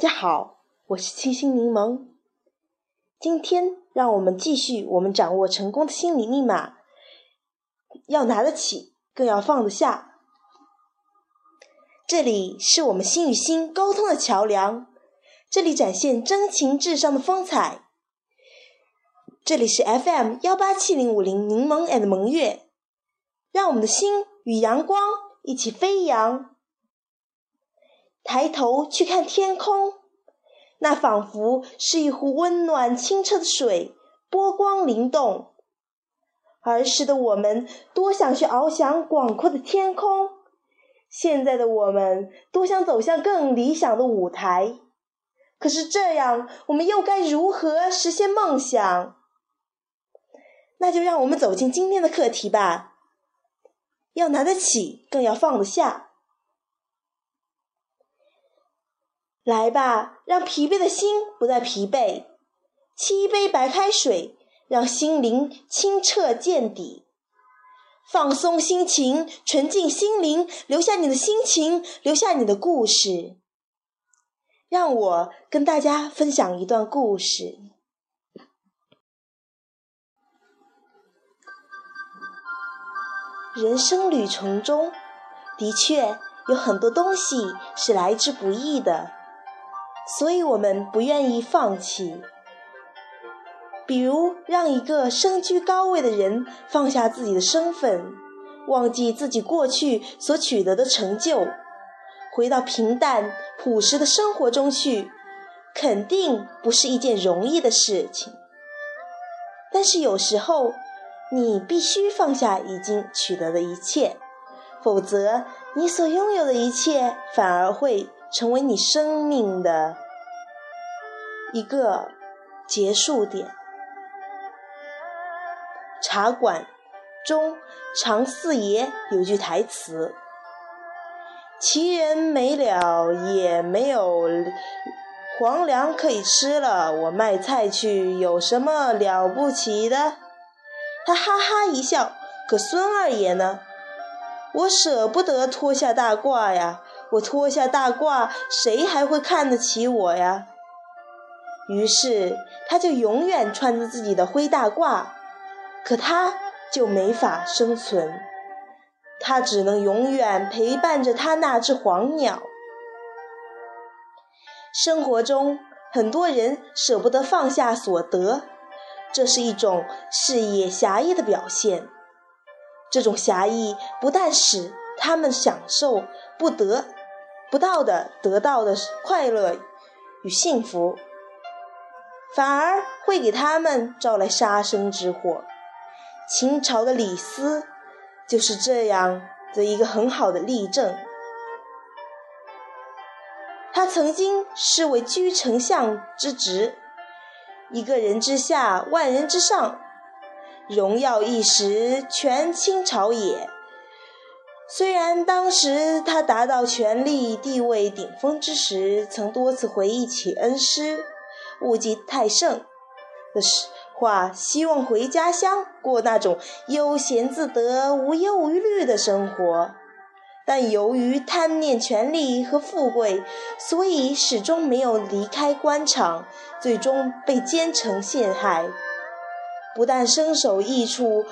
大家好，我是清新柠檬。今天让我们继续我们掌握成功的心理密码，要拿得起，更要放得下。这里是我们心与心沟通的桥梁，这里展现真情至上的风采。这里是 FM 幺八七零五零柠檬 and 萌月，让我们的心与阳光一起飞扬。抬头去看天空，那仿佛是一壶温暖清澈的水，波光灵动。儿时的我们多想去翱翔广阔的天空，现在的我们多想走向更理想的舞台。可是这样，我们又该如何实现梦想？那就让我们走进今天的课题吧。要拿得起，更要放得下。来吧，让疲惫的心不再疲惫；沏一杯白开水，让心灵清澈见底。放松心情，纯净心灵，留下你的心情，留下你的故事。让我跟大家分享一段故事。人生旅程中，的确有很多东西是来之不易的。所以我们不愿意放弃，比如让一个身居高位的人放下自己的身份，忘记自己过去所取得的成就，回到平淡朴实的生活中去，肯定不是一件容易的事情。但是有时候，你必须放下已经取得的一切，否则你所拥有的一切反而会。成为你生命的一个结束点。茶馆中，常四爷有句台词：“奇人没了，也没有皇粮可以吃了，我卖菜去，有什么了不起的？”他哈哈一笑。可孙二爷呢？我舍不得脱下大褂呀。我脱下大褂，谁还会看得起我呀？于是他就永远穿着自己的灰大褂，可他就没法生存，他只能永远陪伴着他那只黄鸟。生活中，很多人舍不得放下所得，这是一种视野狭义的表现。这种狭义不但使他们享受不得。不到的得到的快乐与幸福，反而会给他们招来杀身之祸。秦朝的李斯就是这样的一个很好的例证。他曾经是为居丞相之职，一个人之下，万人之上，荣耀一时，全倾朝野。虽然当时他达到权力地位顶峰之时，曾多次回忆起恩师物极太盛的话，希望回家乡过那种悠闲自得、无忧无虑的生活，但由于贪念权力和富贵，所以始终没有离开官场，最终被奸臣陷害，不但身首异处，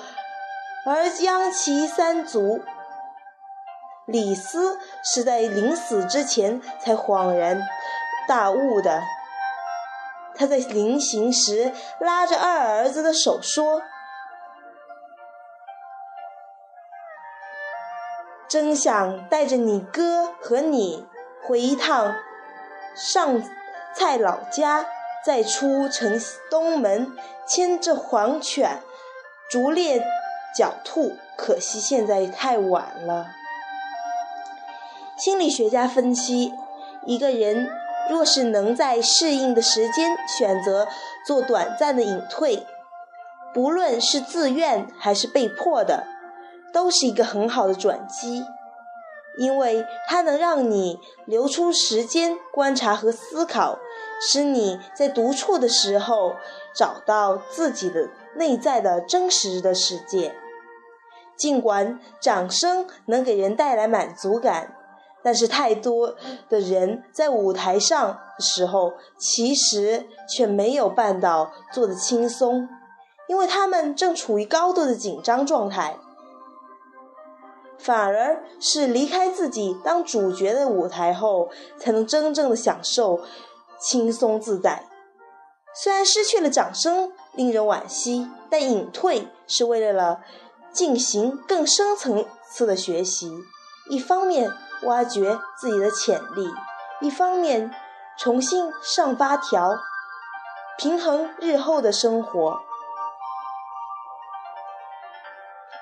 而殃其三族。李斯是在临死之前才恍然大悟的。他在临行时拉着二儿子的手说：“真想带着你哥和你回一趟上蔡老家，再出城东门牵着黄犬逐猎狡兔，可惜现在太晚了。”心理学家分析，一个人若是能在适应的时间选择做短暂的隐退，不论是自愿还是被迫的，都是一个很好的转机，因为它能让你留出时间观察和思考，使你在独处的时候找到自己的内在的真实的世界。尽管掌声能给人带来满足感。但是太多的人在舞台上的时候，其实却没有办到做的轻松，因为他们正处于高度的紧张状态，反而是离开自己当主角的舞台后，才能真正的享受轻松自在。虽然失去了掌声，令人惋惜，但隐退是为了进行更深层次的学习，一方面。挖掘自己的潜力，一方面重新上发条，平衡日后的生活。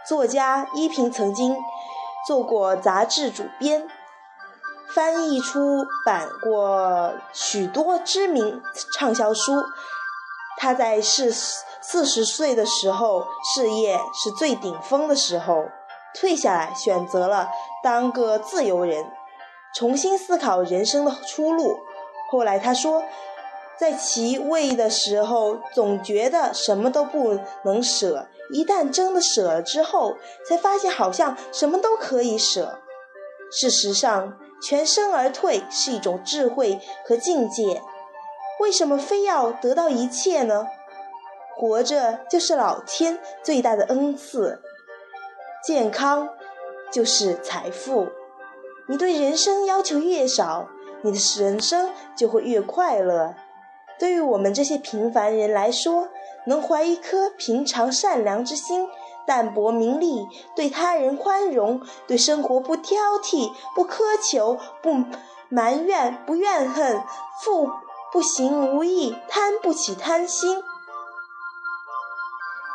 作家依萍曾经做过杂志主编，翻译出版过许多知名畅销书。他在四四十岁的时候，事业是最顶峰的时候。退下来，选择了当个自由人，重新思考人生的出路。后来他说，在其位的时候，总觉得什么都不能舍；一旦真的舍了之后，才发现好像什么都可以舍。事实上，全身而退是一种智慧和境界。为什么非要得到一切呢？活着就是老天最大的恩赐。健康就是财富。你对人生要求越少，你的人生就会越快乐。对于我们这些平凡人来说，能怀一颗平常善良之心，淡泊名利，对他人宽容，对生活不挑剔、不苛求、不埋怨、不怨恨，富不行无益，贪不起贪心，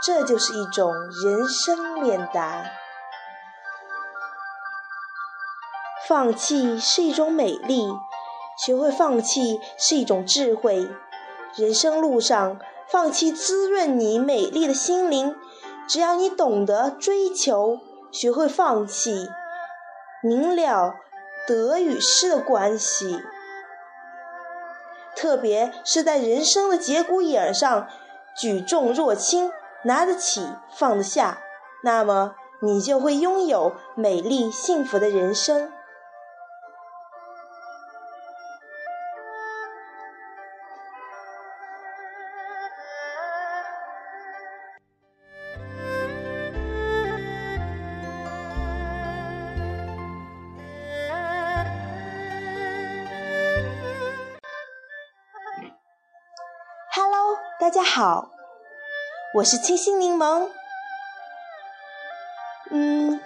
这就是一种人生练达。放弃是一种美丽，学会放弃是一种智慧。人生路上，放弃滋润你美丽的心灵。只要你懂得追求，学会放弃，明了得与失的关系。特别是在人生的节骨眼上，举重若轻，拿得起，放得下，那么你就会拥有美丽幸福的人生。好，我是清新柠檬。嗯，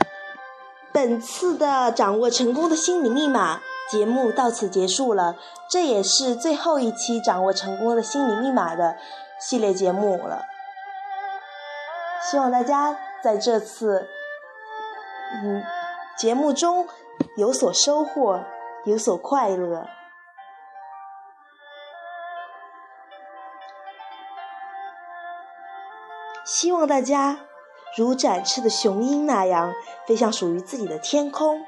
本次的掌握成功的心理密码节目到此结束了，这也是最后一期掌握成功的心理密码的系列节目了。希望大家在这次嗯节目中有所收获，有所快乐。希望大家如展翅的雄鹰那样飞向属于自己的天空。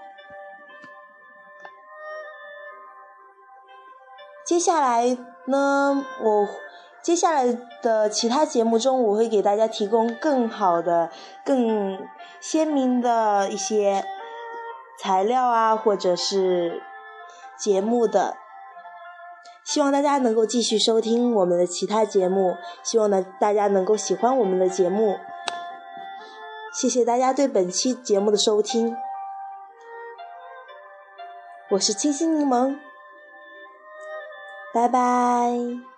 接下来呢，我接下来的其他节目中，我会给大家提供更好的、更鲜明的一些材料啊，或者是节目的。希望大家能够继续收听我们的其他节目，希望呢大家能够喜欢我们的节目。谢谢大家对本期节目的收听，我是清新柠檬，拜拜。